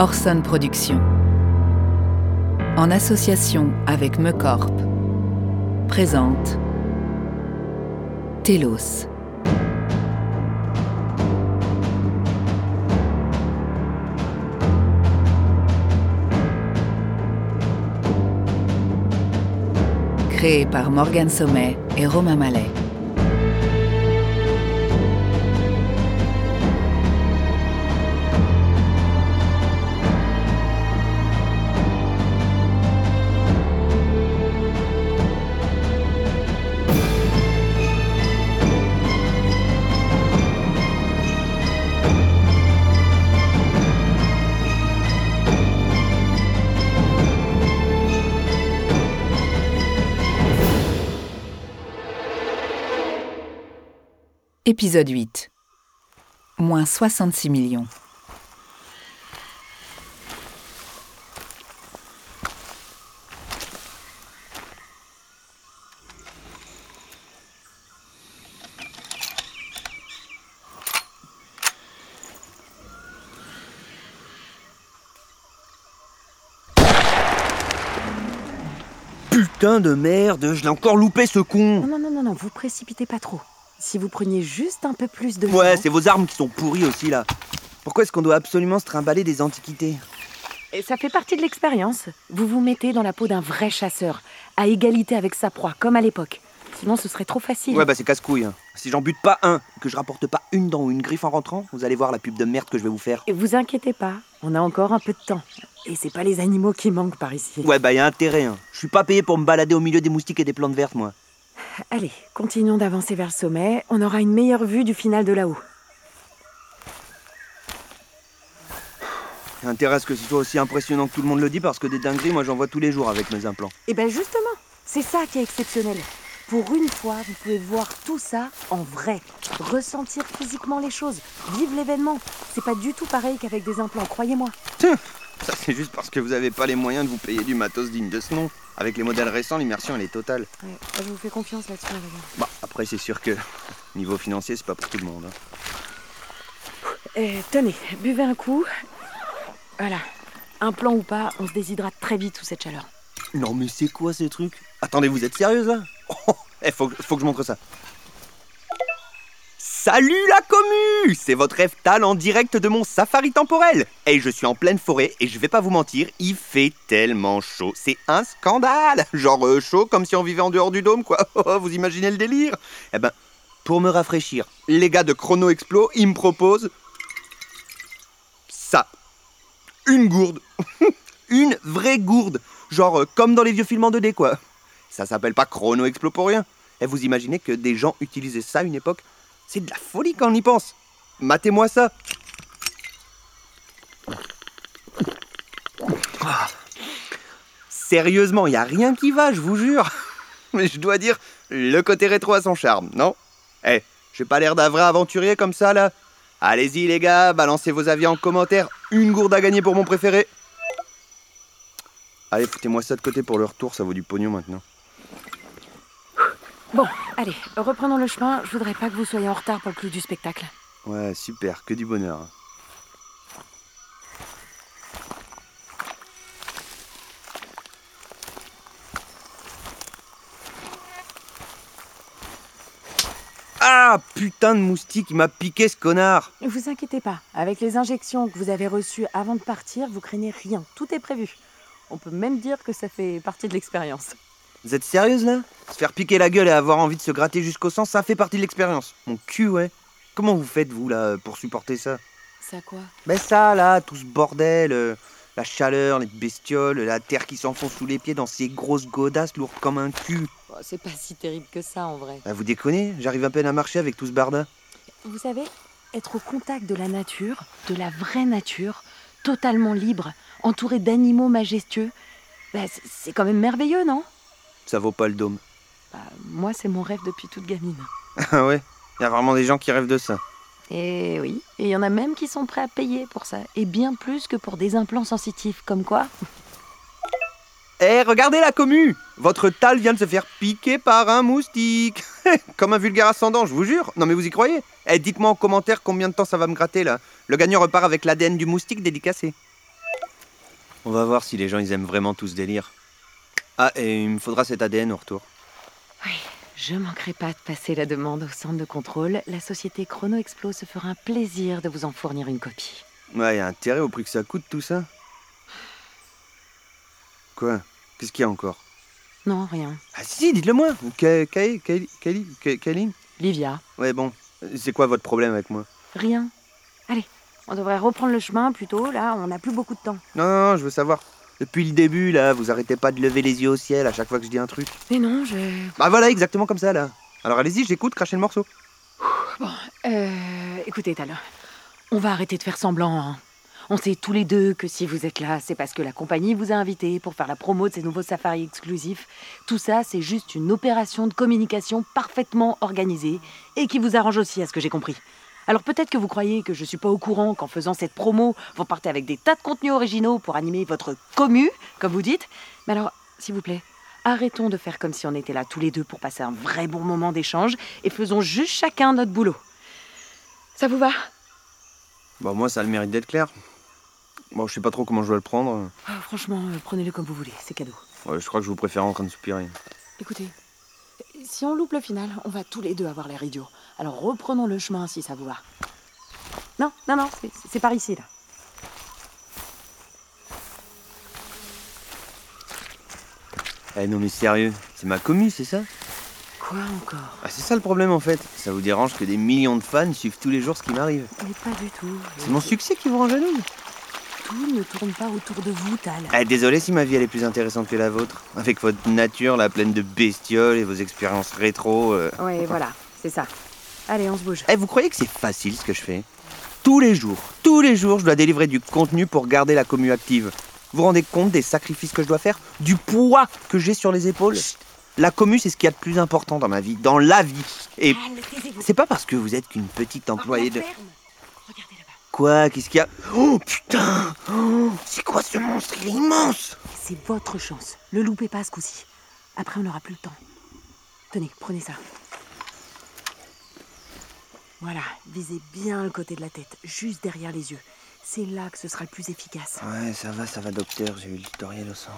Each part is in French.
Orson Productions. En association avec Mecorp. Présente Telos. Créé par Morgan Sommet et Romain Mallet. Épisode 8. Moins 66 millions. Putain de merde, je l'ai encore loupé ce con Non, non, non, non, non, vous précipitez pas trop. Si vous preniez juste un peu plus de Ouais, c'est vos armes qui sont pourries aussi là. Pourquoi est-ce qu'on doit absolument se trimballer des antiquités Et ça fait partie de l'expérience. Vous vous mettez dans la peau d'un vrai chasseur, à égalité avec sa proie, comme à l'époque. Sinon, ce serait trop facile. Ouais bah c'est casse-couille. hein. Si j'en bute pas un, que je rapporte pas une dent ou une griffe en rentrant, vous allez voir la pub de merde que je vais vous faire. Et vous inquiétez pas, on a encore un peu de temps. Et c'est pas les animaux qui manquent par ici. Ouais bah y a intérêt. Hein. Je suis pas payé pour me balader au milieu des moustiques et des plantes vertes moi. Allez, continuons d'avancer vers le sommet. On aura une meilleure vue du final de là-haut. Intérêt à ce que ce soit aussi impressionnant que tout le monde le dit parce que des dingueries moi j'en vois tous les jours avec mes implants. Et ben justement, c'est ça qui est exceptionnel. Pour une fois, vous pouvez voir tout ça en vrai, ressentir physiquement les choses, vivre l'événement. C'est pas du tout pareil qu'avec des implants, croyez-moi. Ça c'est juste parce que vous avez pas les moyens de vous payer du matos digne de ce nom. Avec les modèles récents, l'immersion elle est totale. Ouais, je vous fais confiance là-dessus. Bah après c'est sûr que niveau financier c'est pas pour tout le monde. hein. Eh, tenez, buvez un coup. Voilà. Un plan ou pas, on se déshydrate très vite sous cette chaleur. Non mais c'est quoi ces trucs Attendez, vous êtes sérieuse là? Oh, eh, faut, faut que je montre ça. Salut la commu C'est votre Eftal en direct de mon safari temporel Et je suis en pleine forêt et je vais pas vous mentir, il fait tellement chaud. C'est un scandale Genre euh, chaud comme si on vivait en dehors du dôme quoi. Oh, vous imaginez le délire Eh ben, pour me rafraîchir, les gars de Chrono Explo, ils me proposent... Ça. Une gourde. Une vraie gourde. Genre euh, comme dans les vieux films en 2D quoi. Ça s'appelle pas Chrono Explo pour rien. Et vous imaginez que des gens utilisaient ça à une époque C'est de la folie quand on y pense. Matez-moi ça. Ah. Sérieusement, y a rien qui va, je vous jure. Mais je dois dire, le côté rétro a son charme, non? Eh, j'ai pas l'air d'un vrai aventurier comme ça là. Allez-y les gars, balancez vos avis en commentaire. Une gourde à gagner pour mon préféré. Allez, foutez-moi ça de côté pour le retour, ça vaut du pognon maintenant. Bon, allez, reprenons le chemin. Je voudrais pas que vous soyez en retard pour le clou du spectacle. Ouais, super, que du bonheur. Ah, putain de moustique, il m'a piqué ce connard Ne vous inquiétez pas, avec les injections que vous avez reçues avant de partir, vous craignez rien. Tout est prévu. On peut même dire que ça fait partie de l'expérience. Vous êtes sérieuse là? Se faire piquer la gueule et avoir envie de se gratter jusqu'au sang, ça fait partie de l'expérience. Mon cul, ouais. Comment vous faites, vous, là, pour supporter ça? Ça quoi? Ben ça, là, tout ce bordel, euh, la chaleur, les bestioles, la terre qui s'enfonce sous les pieds dans ces grosses godasses lourdes comme un cul. Oh, C'est pas si terrible que ça en vrai. Ah, vous déconnez J'arrive à peine à marcher avec tout ce barda. Vous savez, être au contact de la nature, de la vraie nature, totalement libre, entouré d'animaux majestueux, c'est- c'est quand même merveilleux, non? Ça vaut pas le dôme. Bah, Moi, c'est mon rêve depuis toute gamine. Ah ouais? Il y a vraiment des gens qui rêvent de ça. Et oui, et il y en a même qui sont prêts à payer pour ça, et bien plus que pour des implants sensitifs, comme quoi Eh, regardez la commu Votre tal vient de se faire piquer par un moustique Comme un vulgaire ascendant, je vous jure Non mais vous y croyez? Eh, dites-moi en commentaire combien de temps ça va me gratter là. Le gagnant repart avec l'ADN du moustique dédicacé. On va voir si les gens ils aiment vraiment tout ce délire. Ah, et il me faudra cet ADN au retour. Oui, je manquerai pas de passer la demande au centre de contrôle. La société Chrono Explo se fera un plaisir de vous en fournir une copie. Ouais, y a intérêt au prix que ça coûte tout ça? Quoi? Qu'est-ce qu'il y a encore? Non, rien. Ah si, dites-le moi. Ka- Kaline? Livia, Ouais, bon. C'est quoi votre problème avec moi? Rien. Allez, on devrait reprendre le chemin plutôt. Là, on n'a plus beaucoup de temps. Non, non, non, je veux savoir. Depuis le début, là, vous arrêtez pas de lever les yeux au ciel à chaque fois que je dis un truc. Mais non, je. Bah voilà, exactement comme ça, là. Alors allez-y, j'écoute, crachez le morceau. Euh. Écoutez, Tal, on va arrêter de faire semblant. hein. On sait tous les deux que si vous êtes là, c'est parce que la compagnie vous a invité pour faire la promo de ces nouveaux safaris exclusifs. Tout ça, c'est juste une opération de communication parfaitement organisée et qui vous arrange aussi, à ce que j'ai compris. Alors peut-être que vous croyez que je suis pas au courant qu'en faisant cette promo, vous partez avec des tas de contenus originaux pour animer votre commu, comme vous dites. Mais alors, s'il vous plaît, arrêtons de faire comme si on était là tous les deux pour passer un vrai bon moment d'échange et faisons juste chacun notre boulot. Ça vous va? Bah moi, ça a le mérite d'être clair. Bon, je sais pas trop comment je dois le prendre. Ah, Franchement, euh, prenez-le comme vous voulez, c'est cadeau. Ouais, je crois que je vous préfère en train de soupirer. Écoutez, si on loupe le final, on va tous les deux avoir l'air idiots. Alors reprenons le chemin si ça vous va. Non, non, non, c'est- par ici là. Eh non mais sérieux, c'est ma commu, c'est ça? Quoi encore? Ah c'est ça le problème en fait. Ça vous dérange que des millions de fans suivent tous les jours ce qui m'arrive? Mais pas du tout. C'est mon succès qui vous rend jalouse? Tout ne tourne pas autour de vous, Tal. Eh, désolé si ma vie elle est plus intéressante que la vôtre. Avec votre nature, la pleine de bestioles et vos expériences rétro. euh. Ouais, voilà, c'est ça. Allez, on se bouge. Eh, vous croyez que c'est facile ce que je fais? Tous les jours, tous les jours, je dois délivrer du contenu pour garder la commu active. Vous vous rendez compte des sacrifices que je dois faire? Du poids que j'ai sur les épaules? La commu, c'est ce qu'il y a de plus important dans ma vie, dans la vie. Et c'est pas parce que vous êtes qu'une petite employée de... La ferme. Regardez là-bas. Quoi? Qu'est-ce qu'il y a? Oh putain Oh, C'est quoi ce monstre? Il est immense C'est votre chance. Le loupez pas ce coup-ci. Après, on n'aura plus le temps. Tenez, prenez ça. Voilà, visez bien le côté de la tête, juste derrière les yeux. C'est là que ce sera le plus efficace. Ouais, ça va, ça va, docteur, j'ai eu le tutoriel au centre.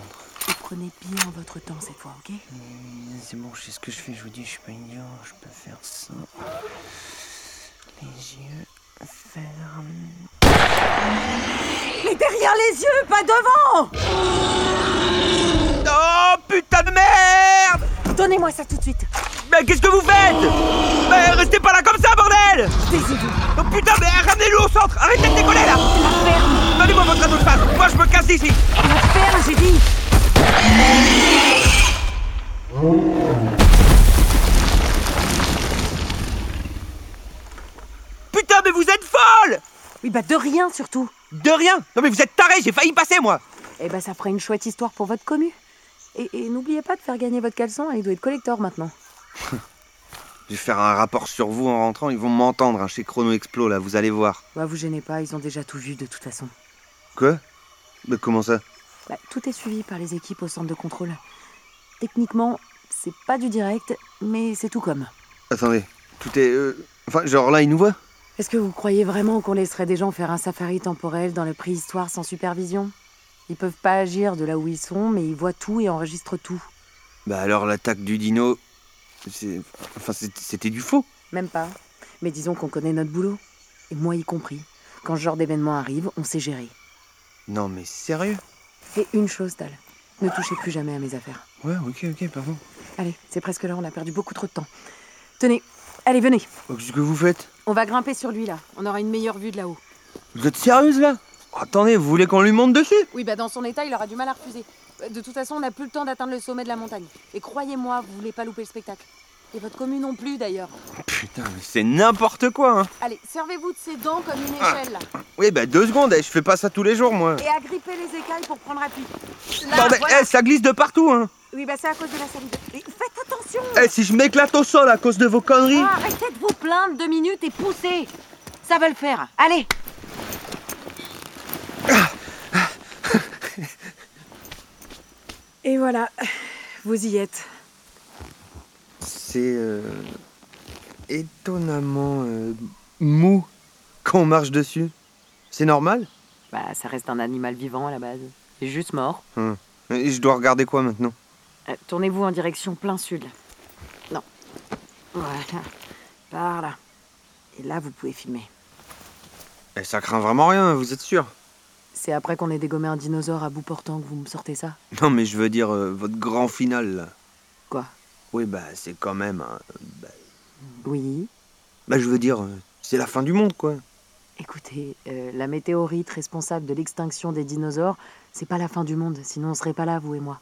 Et prenez bien votre temps cette fois, ok? C'est bon, je sais ce que je fais, je vous dis, je suis pas idiot, je peux faire ça. Les yeux Mais derrière les yeux, pas devant. Oh putain de merde. Donnez-moi ça tout de suite. Mais qu'est-ce que vous faites? Mais restez pas là comme ça, bordel. Taisez-vous. Oh putain, mais ramenez-le au centre. Arrêtez de décoller là. La ferme. Donnez-moi votre de face. Moi je me casse d'ici La ferme, j'ai dit Putain, mais vous êtes folle Oui, bah de rien surtout. De rien Non mais vous êtes tarés, j'ai failli passer moi Eh bah ça fera une chouette histoire pour votre commu. Et, et n'oubliez pas de faire gagner votre caleçon, il doit être collector maintenant. Je vais faire un rapport sur vous en rentrant, ils vont m'entendre hein, chez Chrono Explo là, vous allez voir. Bah vous gênez pas, ils ont déjà tout vu de toute façon. Quoi? Mais comment ça? Bah, tout est suivi par les équipes au centre de contrôle. Techniquement, c'est pas du direct, mais c'est tout comme. Attendez, tout est... euh, Enfin, genre là, ils nous voient? Est-ce que vous croyez vraiment qu'on laisserait des gens faire un safari temporel dans le préhistoire sans supervision? Ils peuvent pas agir de là où ils sont, mais ils voient tout et enregistrent tout. Bah alors l'attaque du dino... c'est- Enfin, c'était du faux. Même pas. Mais disons qu'on connaît notre boulot. Et moi y compris. Quand ce genre d'événement arrive, on sait gérer. Non mais sérieux? Et une chose, Tal. Ne touchez plus jamais à mes affaires. Ouais, ok, ok, pardon. Allez, c'est presque l'heure, on a perdu beaucoup trop de temps. Tenez, allez, venez. Oh, Qu'est-ce que vous faites On va grimper sur lui là. On aura une meilleure vue de là-haut. Vous êtes sérieuse là Attendez, vous voulez qu'on lui monte dessus Oui, bah dans son état, il aura du mal à refuser. De toute façon, on n'a plus le temps d'atteindre le sommet de la montagne. Et croyez-moi, vous voulez pas louper le spectacle. Et votre commune non plus d'ailleurs. Putain, mais c'est n'importe quoi, hein Allez, servez-vous de ces dents comme une échelle là. Oui, bah deux secondes, eh, je fais pas ça tous les jours, moi. Et agrippez les écailles pour prendre appui. Là, Bordel, voilà. eh, ça glisse de partout, hein Oui, bah c'est à cause de la salive. Et faites attention Eh, si je m'éclate au sol à cause de vos conneries Ah, Arrêtez de vous plaindre deux minutes et poussez Ça va le faire. Allez Et voilà, vous y êtes. C'est euh, étonnamment euh, mou quand on marche dessus. C'est normal? Bah, ça reste un animal vivant à la base. C'est juste mort. Hum. Et je dois regarder quoi maintenant? Euh, Tournez-vous en direction plein sud. Non. Voilà. Par là. Et là, vous pouvez filmer. Eh, Ça craint vraiment rien, vous êtes sûr? C'est après qu'on ait dégommé un dinosaure à bout portant que vous me sortez ça? Non, mais je veux dire, euh, votre grand final, là. Quoi? Oui, bah, c'est quand même. un- bah, Oui. bah, je veux dire, euh, c'est la fin du monde, quoi. Écoutez, euh, la météorite responsable de l'extinction des dinosaures, c'est pas la fin du monde, sinon on serait pas là, vous et moi.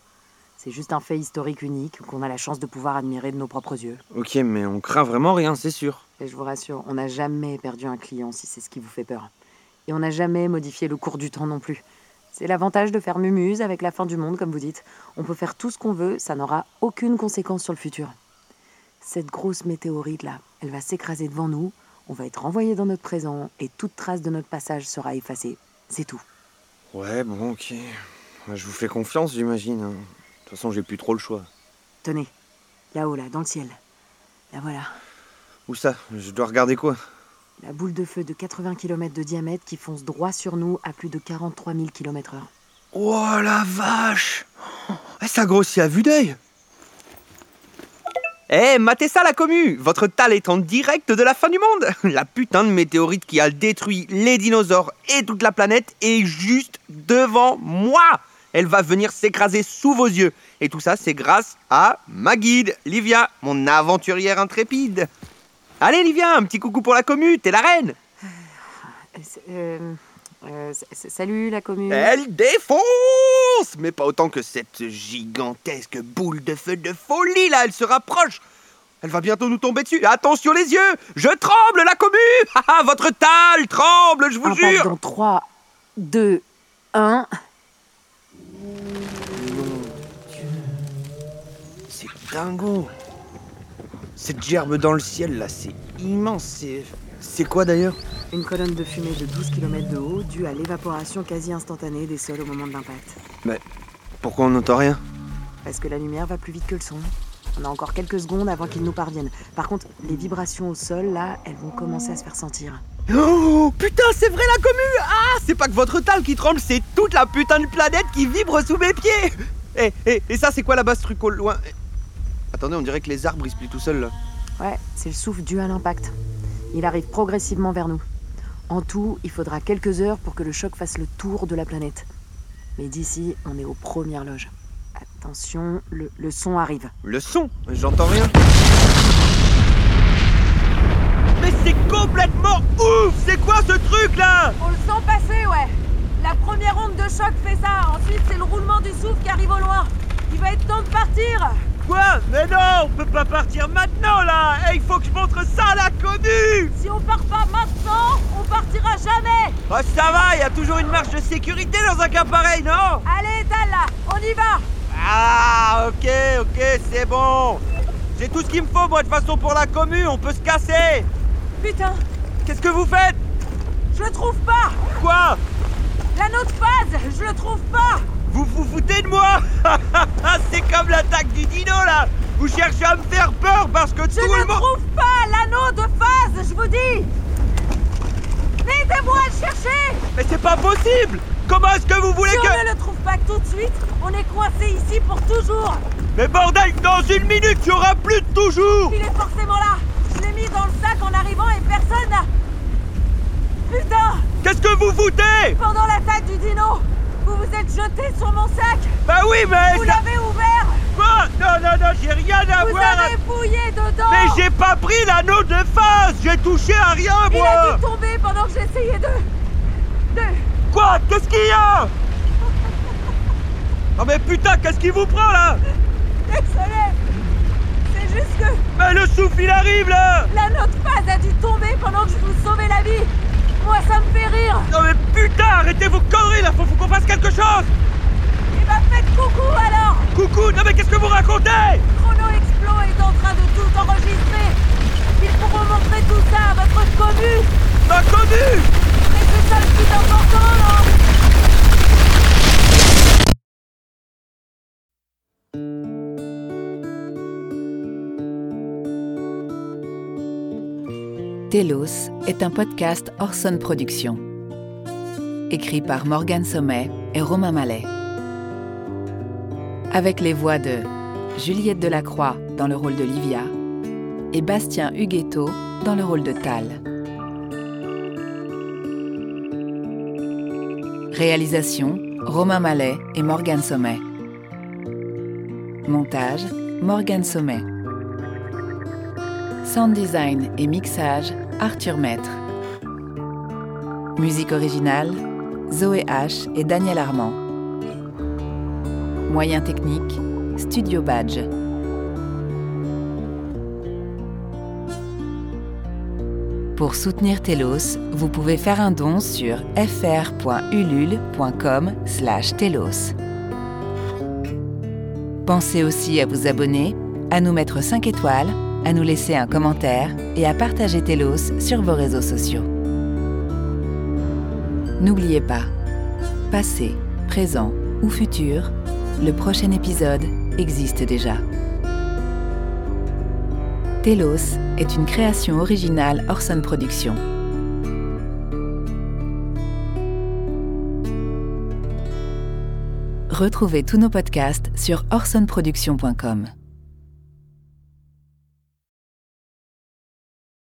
C'est juste un fait historique unique qu'on a la chance de pouvoir admirer de nos propres yeux. Ok, mais on craint vraiment rien, c'est sûr. Et je vous rassure, on n'a jamais perdu un client si c'est ce qui vous fait peur. Et on n'a jamais modifié le cours du temps non plus. C'est l'avantage de faire mumuse avec la fin du monde, comme vous dites. On peut faire tout ce qu'on veut, ça n'aura aucune conséquence sur le futur. Cette grosse météorite-là, elle va s'écraser devant nous, on va être renvoyé dans notre présent, et toute trace de notre passage sera effacée. C'est tout. Ouais, bon, ok. Je vous fais confiance, j'imagine. De toute façon, j'ai plus trop le choix. Tenez, là-haut, là, dans le ciel. Là voilà, Où ça? Je dois regarder quoi? La boule de feu de 80 km de diamètre qui fonce droit sur nous à plus de 43 000 km/h. Oh la vache! Eh, Ça grossit à vue d'œil! Eh, matez ça la commu! Votre tal est en direct de la fin du monde! La putain de météorite qui a détruit les dinosaures et toute la planète est juste devant moi Elle va venir s'écraser sous vos yeux. Et tout ça, c'est grâce à ma guide, Livia, mon aventurière intrépide. Allez Livia, un petit coucou pour la commu, t'es la reine Euh, euh, salut la commune. Elle défonce Mais pas autant que cette gigantesque boule de feu de folie là, elle se rapproche Elle va bientôt nous tomber dessus Attention les yeux Je tremble la commu Ah, ah, Votre tal tremble, je vous Impact jure dans 3, 2, 1. Dingo Cette gerbe dans le ciel là, c'est immense, c'est... C'est quoi d'ailleurs? Une colonne de fumée de 12 km de haut due à l'évaporation quasi instantanée des sols au moment de l'impact. Pourquoi on n'entend rien? Parce que la lumière va plus vite que le son. On a encore quelques secondes avant qu'il nous parvienne. Par contre, les vibrations au sol, là, elles vont commencer à se faire sentir. Oh putain, c'est vrai la commu Ah, c'est pas que votre tal qui tremble, c'est toute la putain de planète qui vibre sous mes pieds Et, et, et ça, c'est quoi là-bas ce truc au loin? Attendez, on dirait que les arbres ils se plient tout seuls là. Ouais, c'est le souffle dû à l'impact. Il arrive progressivement vers nous. En tout, il faudra quelques heures pour que le choc fasse le tour de la planète. Mais d'ici, on est aux premières loges. Attention, le, le son arrive. Le son J'entends rien. Mais c'est complètement ouf C'est quoi ce truc là? On le sent passer, ouais. La première onde de choc fait ça. Ensuite, c'est le roulement du souffle qui arrive au loin. Il va être temps de partir. Quoi Mais non, on peut pas partir maintenant là Eh, Il faut que je montre ça à la connue Si on part pas maintenant, on partira jamais. Ah ça va, il y a toujours une marge de sécurité dans un cas pareil, non? Allez, là, on y va. Ah, ok, ok, c'est bon. J'ai tout ce qu'il me faut, moi, de toute façon, pour la commu, on peut se casser. Putain, Qu'est-ce que vous faites? Je le trouve pas. Quoi? L'anneau de phase, je le trouve pas. Vous vous foutez de moi C'est comme l'attaque du dino, là Vous cherchez à me faire peur parce que Je tout le ne monde... trouve pas l'anneau de phase, je vous dis. Aidez-moi à le chercher. Mais c'est pas possible Comment est-ce que vous voulez Si que... on ne le trouve pas tout de suite, on est coincé ici pour toujours. Mais bordel, dans une minute, il y aura plus de toujours Il est forcément là. Je l'ai mis dans le sac en arrivant et personne n'a... Putain Qu'est-ce que vous foutez? Pendant l'attaque du dino, vous vous êtes jeté sur mon sac. Bah oui, mais... Vous ça- l'avez ouvert. Quoi Non, non, non, j'ai rien à Vous voir avez fouillé dedans. Mais j'ai pas pris l'anneau de face J'ai touché à rien, Il moi a dû tomber pendant que j'essayais de... De... Quoi Qu'est-ce qu'il y a Oh mais putain, qu'est-ce qui vous prend là Désolé. C'est juste que Mais le souffle il arrive là l'anneau de phase a dû tomber pendant que je vous sauvais la vie. Moi, ça me fait rire. Non mais putain, arrêtez vos conneries là, faut, faut qu'on fasse quelque chose Eh ben, faites coucou alors. Coucou, non mais qu'est-ce que vous racontez? Chrono Explo est en train de tout enregistrer. Ils pourront montrer tout ça à votre commu. Ma commu? Mais c'est ça le plus important, non? Telos est un podcast Orson Productions. Écrit par Morgan Sommet et Romain Mallet. avec les voix de Juliette Delacroix dans le rôle de Livia et Bastien Huguetto dans le rôle de Tal. Réalisation Romain Mallet et Morgane Sommet. Montage Morgane Sommet. Sound design et mixage Arthur Maître. Musique originale Zoé H et Daniel Armand. Moyens techniques Studio Badge. Pour soutenir Telos, vous pouvez faire un don sur fr.ulule.com telos. Pensez aussi à vous abonner, à nous mettre 5 étoiles, à nous laisser un commentaire et à partager Telos sur vos réseaux sociaux. N'oubliez pas, passé, présent ou futur, le prochain épisode existe déjà. Telos est une création originale Orson Productions. Retrouvez tous nos podcasts sur orsonproduction.com.